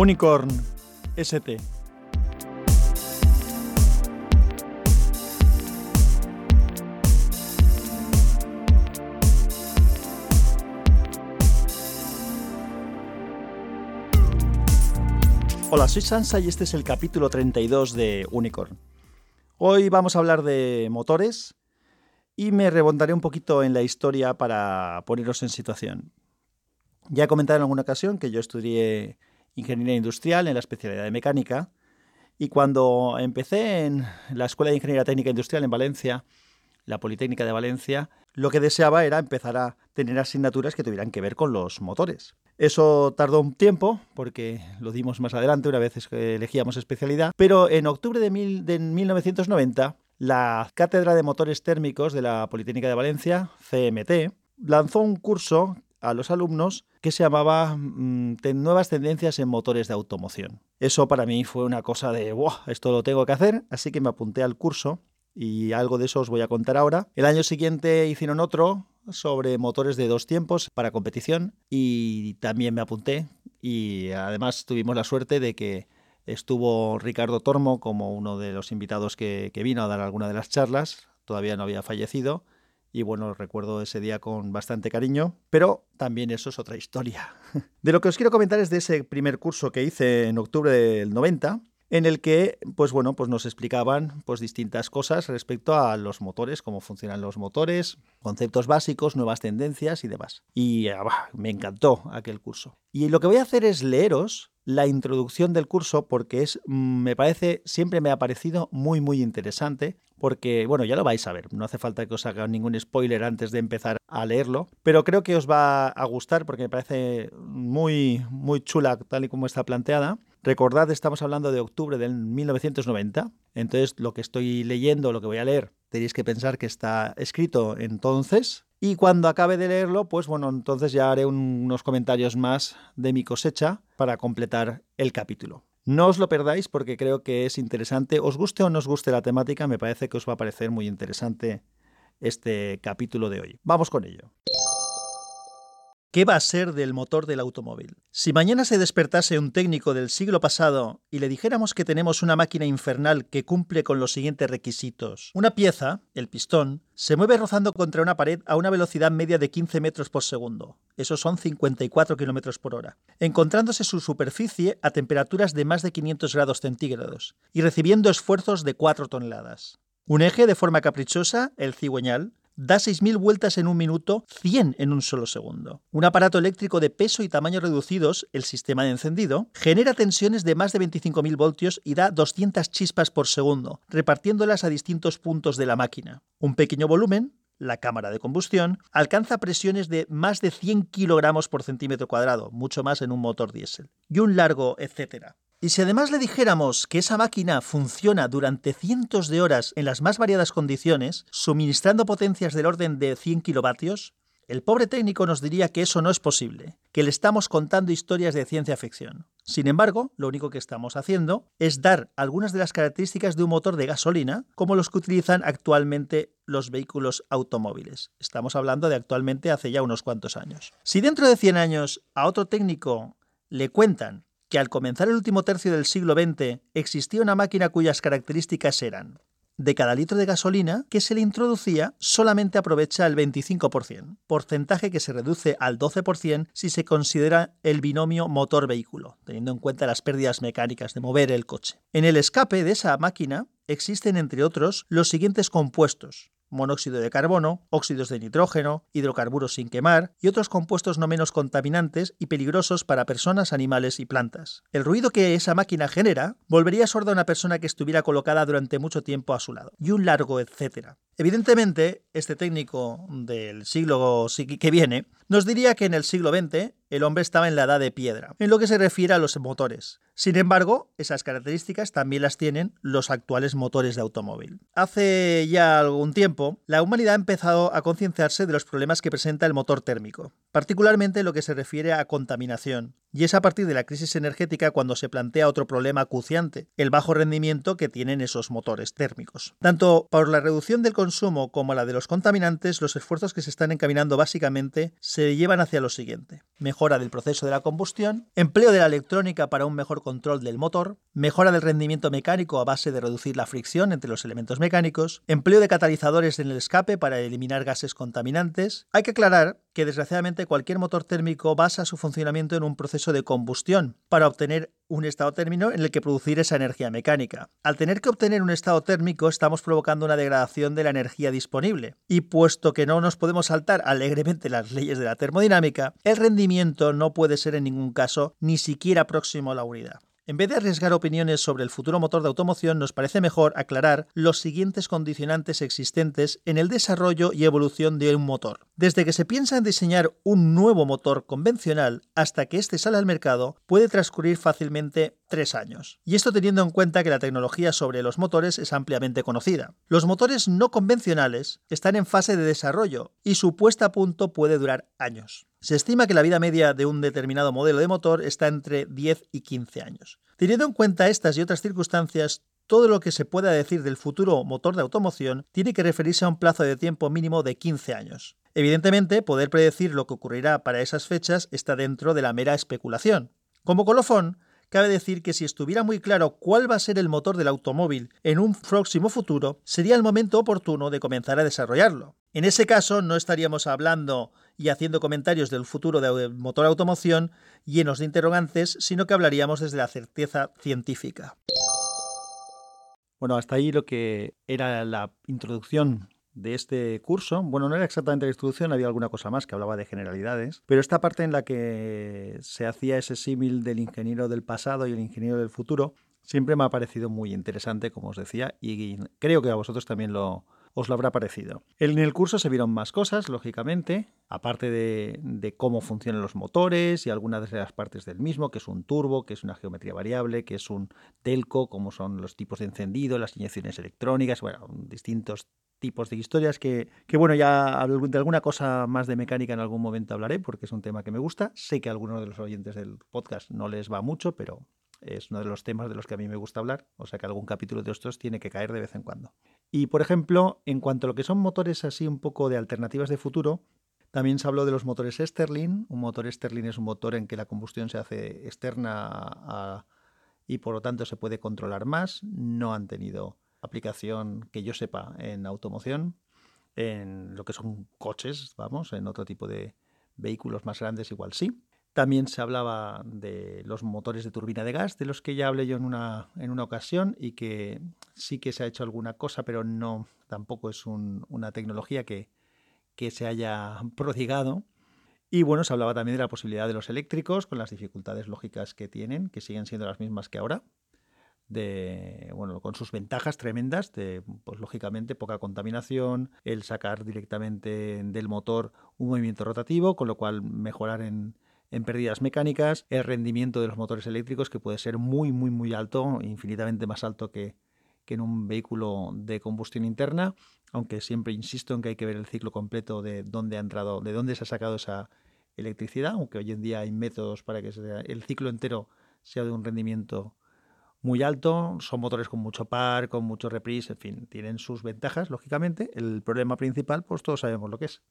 Unicorn ST. Hola, soy Sansa y este es el capítulo 32 de Unicorn. Hoy vamos a hablar de motores y me rebondaré un poquito en la historia para poneros en situación. Ya he comentado en alguna ocasión que yo estudié ingeniería industrial en la especialidad de mecánica y cuando empecé en la Escuela de Ingeniería Técnica Industrial en Valencia, la Politécnica de Valencia, lo que deseaba era empezar a tener asignaturas que tuvieran que ver con los motores. Eso tardó un tiempo, porque lo dimos más adelante, una vez que elegíamos especialidad, pero en octubre de, 1990, la Cátedra de Motores Térmicos de la Politécnica de Valencia, CMT, lanzó un curso a los alumnos que se llamaba mm, Nuevas tendencias en motores de automoción. Eso para mí fue una cosa de, wow, esto lo tengo que hacer, así que me apunté al curso y algo de eso os voy a contar ahora. El año siguiente hicieron otro sobre motores de dos tiempos para competición y también me apunté y además tuvimos la suerte de que estuvo Ricardo Tormo como uno de los invitados que, vino a dar alguna de las charlas, todavía no había fallecido y bueno, recuerdo ese día con bastante cariño, pero también eso es otra historia. De lo que os quiero comentar es de ese primer curso que hice en octubre del 90, en el que pues bueno, pues nos explicaban pues distintas cosas respecto a los motores, cómo funcionan los motores, conceptos básicos, nuevas tendencias y demás. Y ah, me encantó aquel curso. Y lo que voy a hacer es leeros la introducción del curso porque es me parece siempre me ha parecido muy muy interesante porque bueno, ya lo vais a ver, no hace falta que os haga ningún spoiler antes de empezar a leerlo, pero creo que os va a gustar porque me parece muy muy chula tal y como está planteada Recordad, estamos hablando de octubre del 1990, entonces lo que estoy leyendo, lo que voy a leer, tenéis que pensar que está escrito entonces. Y cuando acabe de leerlo, pues bueno, entonces ya haré unos comentarios más de mi cosecha para completar el capítulo. No os lo perdáis porque creo que es interesante. Os guste o no os guste la temática, me parece que os va a parecer muy interesante este capítulo de hoy. Vamos con ello. ¿Qué va a ser del motor del automóvil? Si mañana se despertase un técnico del siglo pasado y le dijéramos que tenemos una máquina infernal que cumple con los siguientes requisitos. Una pieza, el pistón, se mueve rozando contra una pared a una velocidad media de 15 metros por segundo. Esos son 54 kilómetros por hora. Encontrándose su superficie a temperaturas de más de 500 grados centígrados y recibiendo esfuerzos de 4 toneladas. Un eje de forma caprichosa, el cigüeñal, da 6.000 vueltas en un minuto, 100 en un solo segundo. Un aparato eléctrico de peso y tamaño reducidos, el sistema de encendido, genera tensiones de más de 25.000 voltios y da 200 chispas por segundo, repartiéndolas a distintos puntos de la máquina. Un pequeño volumen, la cámara de combustión, alcanza presiones de más de 100 kilogramos por centímetro cuadrado, mucho más en un motor diésel. Y un largo, etcétera. Y si además le dijéramos que esa máquina funciona durante cientos de horas en las más variadas condiciones, suministrando potencias del orden de 100 kilovatios, el pobre técnico nos diría que eso no es posible, que le estamos contando historias de ciencia ficción. Sin embargo, lo único que estamos haciendo es dar algunas de las características de un motor de gasolina, como los que utilizan actualmente los vehículos automóviles. Estamos hablando de actualmente hace ya unos cuantos años. Si dentro de 100 años a otro técnico le cuentan que al comenzar el último tercio del siglo XX existía una máquina cuyas características eran de cada litro de gasolina que se le introducía solamente aprovecha el 25%, porcentaje que se reduce al 12% si se considera el binomio motor-vehículo, teniendo en cuenta las pérdidas mecánicas de mover el coche. En el escape de esa máquina existen, entre otros, los siguientes compuestos, monóxido de carbono, óxidos de nitrógeno, hidrocarburos sin quemar y otros compuestos no menos contaminantes y peligrosos para personas, animales y plantas. El ruido que esa máquina genera volvería sorda a una persona que estuviera colocada durante mucho tiempo a su lado, y un largo etcétera. Evidentemente, este técnico del siglo que viene nos diría que en el siglo XX el hombre estaba en la edad de piedra, en lo que se refiere a los motores. Sin embargo, esas características también las tienen los actuales motores de automóvil. Hace ya algún tiempo, la humanidad ha empezado a concienciarse de los problemas que presenta el motor térmico, particularmente en lo que se refiere a contaminación, y es a partir de la crisis energética cuando se plantea otro problema acuciante, el bajo rendimiento que tienen esos motores térmicos. Tanto por la reducción del consumo como la de los contaminantes, los esfuerzos que se están encaminando básicamente se llevan hacia lo siguiente. mejora del proceso de la combustión, empleo de la electrónica para un mejor control del motor, mejora del rendimiento mecánico a base de reducir la fricción entre los elementos mecánicos, empleo de catalizadores en el escape para eliminar gases contaminantes. Hay que aclarar que desgraciadamente cualquier motor térmico basa su funcionamiento en un proceso de combustión para obtener un estado término en el que producir esa energía mecánica. Al tener que obtener un estado térmico estamos provocando una degradación de la energía disponible y puesto que no nos podemos saltar alegremente las leyes de la termodinámica, el rendimiento no puede ser en ningún caso ni siquiera próximo a la unidad. En vez de arriesgar opiniones sobre el futuro motor de automoción, nos parece mejor aclarar los siguientes condicionantes existentes en el desarrollo y evolución de un motor. Desde que se piensa en diseñar un nuevo motor convencional hasta que éste sale al mercado, puede transcurrir fácilmente tres años. Y esto teniendo en cuenta que la tecnología sobre los motores es ampliamente conocida. Los motores no convencionales están en fase de desarrollo y su puesta a punto puede durar años. Se estima que la vida media de un determinado modelo de motor está entre 10 y 15 años. Teniendo en cuenta estas y otras circunstancias, todo lo que se pueda decir del futuro motor de automoción tiene que referirse a un plazo de tiempo mínimo de 15 años. Evidentemente, poder predecir lo que ocurrirá para esas fechas está dentro de la mera especulación. Como colofón, cabe decir que si estuviera muy claro cuál va a ser el motor del automóvil en un próximo futuro, sería el momento oportuno de comenzar a desarrollarlo. En ese caso, no estaríamos hablando y haciendo comentarios del futuro del motor automoción llenos de interrogantes, sino que hablaríamos desde la certeza científica. Bueno, hasta ahí lo que era la introducción de este curso. Bueno, no era exactamente la introducción, había alguna cosa más que hablaba de generalidades, pero esta parte en la que se hacía ese símil del ingeniero del pasado y el ingeniero del futuro siempre me ha parecido muy interesante, como os decía, y creo que a vosotros también lo, os lo habrá parecido. En el curso se vieron más cosas, lógicamente, aparte de, cómo funcionan los motores y algunas de las partes del mismo, que es un turbo, que es una geometría variable, que es un telco, como son los tipos de encendido, las inyecciones electrónicas, bueno, distintos tipos de historias que, que, bueno, ya de alguna cosa más de mecánica en algún momento hablaré porque es un tema que me gusta. Sé que a algunos de los oyentes del podcast no les va mucho, pero es uno de los temas de los que a mí me gusta hablar, o sea que algún capítulo de estos tiene que caer de vez en cuando. Y por ejemplo, en cuanto a lo que son motores así un poco de alternativas de futuro, también se habló de los motores Sterling. Un motor Sterling es un motor en que la combustión se hace externa y por lo tanto se puede controlar más. No han tenido aplicación que yo sepa en automoción, en lo que son coches, vamos, en otro tipo de vehículos más grandes igual sí. También se hablaba de los motores de turbina de gas, de los que ya hablé yo en una, en una ocasión y que sí que se ha hecho alguna cosa, pero no tampoco es una tecnología que, que se haya prodigado. Y bueno, se hablaba también de la posibilidad de los eléctricos, con las dificultades lógicas que tienen, que siguen siendo las mismas que ahora, de bueno, con sus ventajas tremendas de pues lógicamente poca contaminación, el sacar directamente del motor un movimiento rotativo, con lo cual mejorar en, en pérdidas mecánicas, el rendimiento de los motores eléctricos que puede ser muy, muy, muy alto, infinitamente más alto que, en un vehículo de combustión interna, aunque siempre insisto en que hay que ver el ciclo completo de dónde ha entrado, de dónde se ha sacado esa electricidad, aunque hoy en día hay métodos para que el ciclo entero sea de un rendimiento muy alto, son motores con mucho par, con mucho reprise, en fin, tienen sus ventajas, lógicamente. El problema principal, pues todos sabemos lo que es.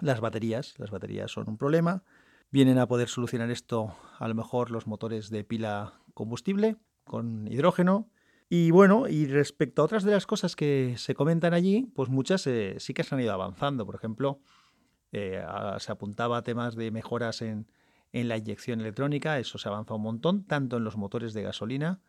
Las baterías, las baterías son un problema, Vienen a poder solucionar esto a lo mejor los motores de pila combustible con hidrógeno. Y bueno, y respecto a otras de las cosas que se comentan allí, pues muchas eh, sí que se han ido avanzando. Por ejemplo, eh, se apuntaba a temas de mejoras en, en la inyección electrónica, eso se avanza un montón, tanto en los motores de gasolina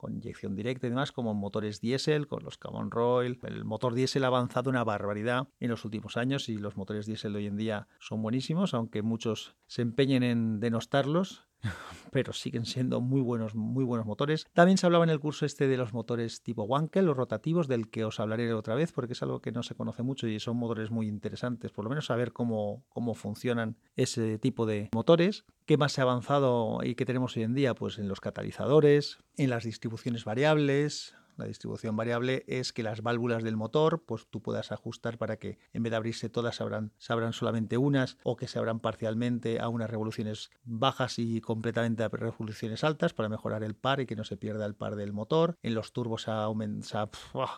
con inyección directa y demás, como motores diésel, con los Common Royal. El motor diésel ha avanzado una barbaridad en los últimos años y los motores diésel hoy en día son buenísimos, aunque muchos se empeñen en denostarlos pero siguen siendo muy buenos, muy buenos motores. También se hablaba en el curso este de los motores tipo Wankel, los rotativos, del que os hablaré otra vez, porque es algo que no se conoce mucho y son motores muy interesantes, por lo menos saber cómo, cómo funcionan ese tipo de motores. ¿Qué más se ha avanzado y qué tenemos hoy en día? Pues en los catalizadores, en las distribuciones variables, La distribución variable es que las válvulas del motor, pues tú puedas ajustar para que en vez de abrirse todas se abran, solamente unas o que se abran parcialmente a unas revoluciones bajas y completamente a revoluciones altas para mejorar el par y que no se pierda el par del motor. En los turbos ha, aumentado,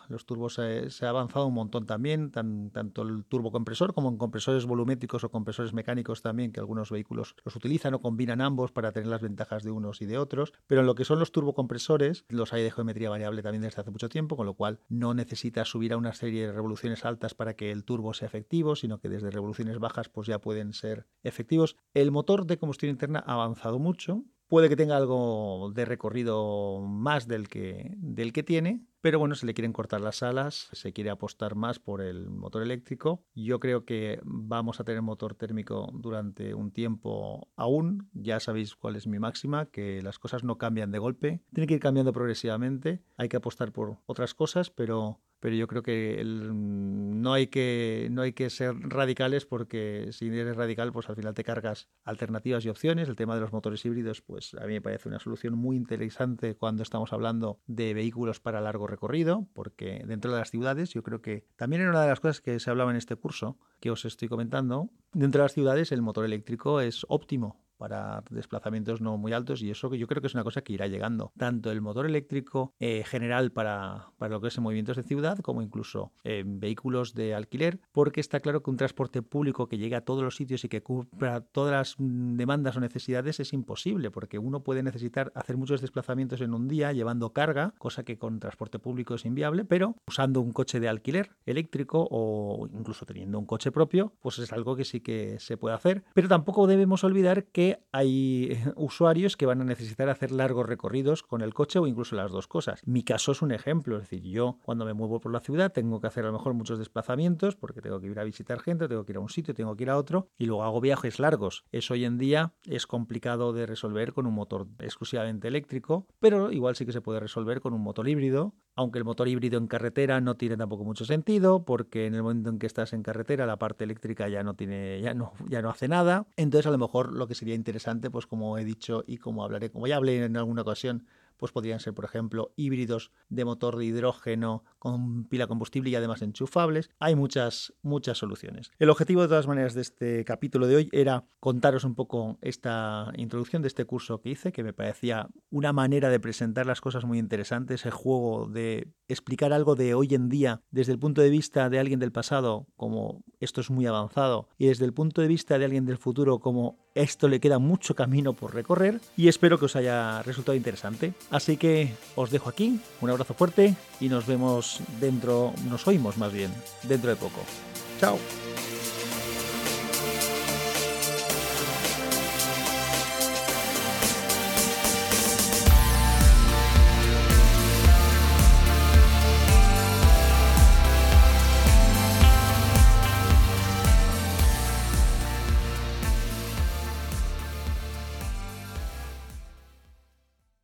los turbos se, ha avanzado un montón también, tanto el turbocompresor como en compresores volumétricos o compresores mecánicos también, que algunos vehículos los utilizan o combinan ambos para tener las ventajas de unos y de otros. Pero en lo que son los turbocompresores, los hay de geometría variable también hace mucho tiempo, con lo cual no necesita subir a una serie de revoluciones altas para que el turbo sea efectivo, sino que desde revoluciones bajas pues ya pueden ser efectivos. El motor de combustión interna ha avanzado mucho, puede que tenga algo de recorrido más del que, del que tiene, pero bueno, se le quieren cortar las alas, se quiere apostar más por el motor eléctrico. Yo creo que vamos a tener motor térmico durante un tiempo aún. Ya sabéis cuál es mi máxima, que las cosas no cambian de golpe, tiene que ir cambiando progresivamente. Hay que apostar por otras cosas, pero pero yo creo que no, hay que no hay que ser radicales porque si eres radical, pues al final te cargas alternativas y opciones. El tema de los motores híbridos, pues a mí me parece una solución muy interesante cuando estamos hablando de vehículos para largo recorrido, porque dentro de las ciudades yo creo que también era una de las cosas que se hablaba en este curso que os estoy comentando, dentro de las ciudades el motor eléctrico es óptimo para desplazamientos no muy altos y eso que yo creo que es una cosa que irá llegando. Tanto el motor eléctrico eh, general para, para, lo que es en movimientos de ciudad como incluso en vehículos de alquiler, porque está claro que un transporte público que llegue a todos los sitios y que cubra todas las demandas o necesidades es imposible, porque uno puede necesitar hacer muchos desplazamientos en un día llevando carga, cosa que con transporte público es inviable, pero usando un coche de alquiler eléctrico o incluso teniendo un coche propio, pues es algo que sí que se puede hacer. Pero tampoco debemos olvidar que hay usuarios que van a necesitar hacer largos recorridos con el coche o incluso las dos cosas. Mi caso es un ejemplo, es decir, yo cuando me muevo por la ciudad tengo que hacer a lo mejor muchos desplazamientos porque tengo que ir a visitar gente, tengo que ir a un sitio, tengo que ir a otro y luego hago viajes largos. Eso hoy en día es complicado de resolver con un motor exclusivamente eléctrico, pero igual sí que se puede resolver con un motor híbrido aunque el motor híbrido en carretera no tiene tampoco mucho sentido, porque en el momento en que estás en carretera la parte eléctrica ya no tiene, ya no, ya no hace nada. Entonces a lo mejor lo que sería interesante, pues como he dicho y como hablaré, como ya hablé en alguna ocasión, pues podrían ser, por ejemplo, híbridos de motor de hidrógeno con pila combustible y además enchufables. Hay muchas, muchas soluciones. El objetivo, de todas maneras, de este capítulo de hoy era contaros un poco esta introducción de este curso que hice, que me parecía una manera de presentar las cosas muy interesantes, el juego de explicar algo de hoy en día desde el punto de vista de alguien del pasado, como esto es muy avanzado, y desde el punto de vista de alguien del futuro, como esto le queda mucho camino por recorrer, y espero que os haya resultado interesante. Así que os dejo aquí, un abrazo fuerte y nos vemos dentro, nos oímos más bien, dentro de poco. Chao.